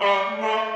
Oh,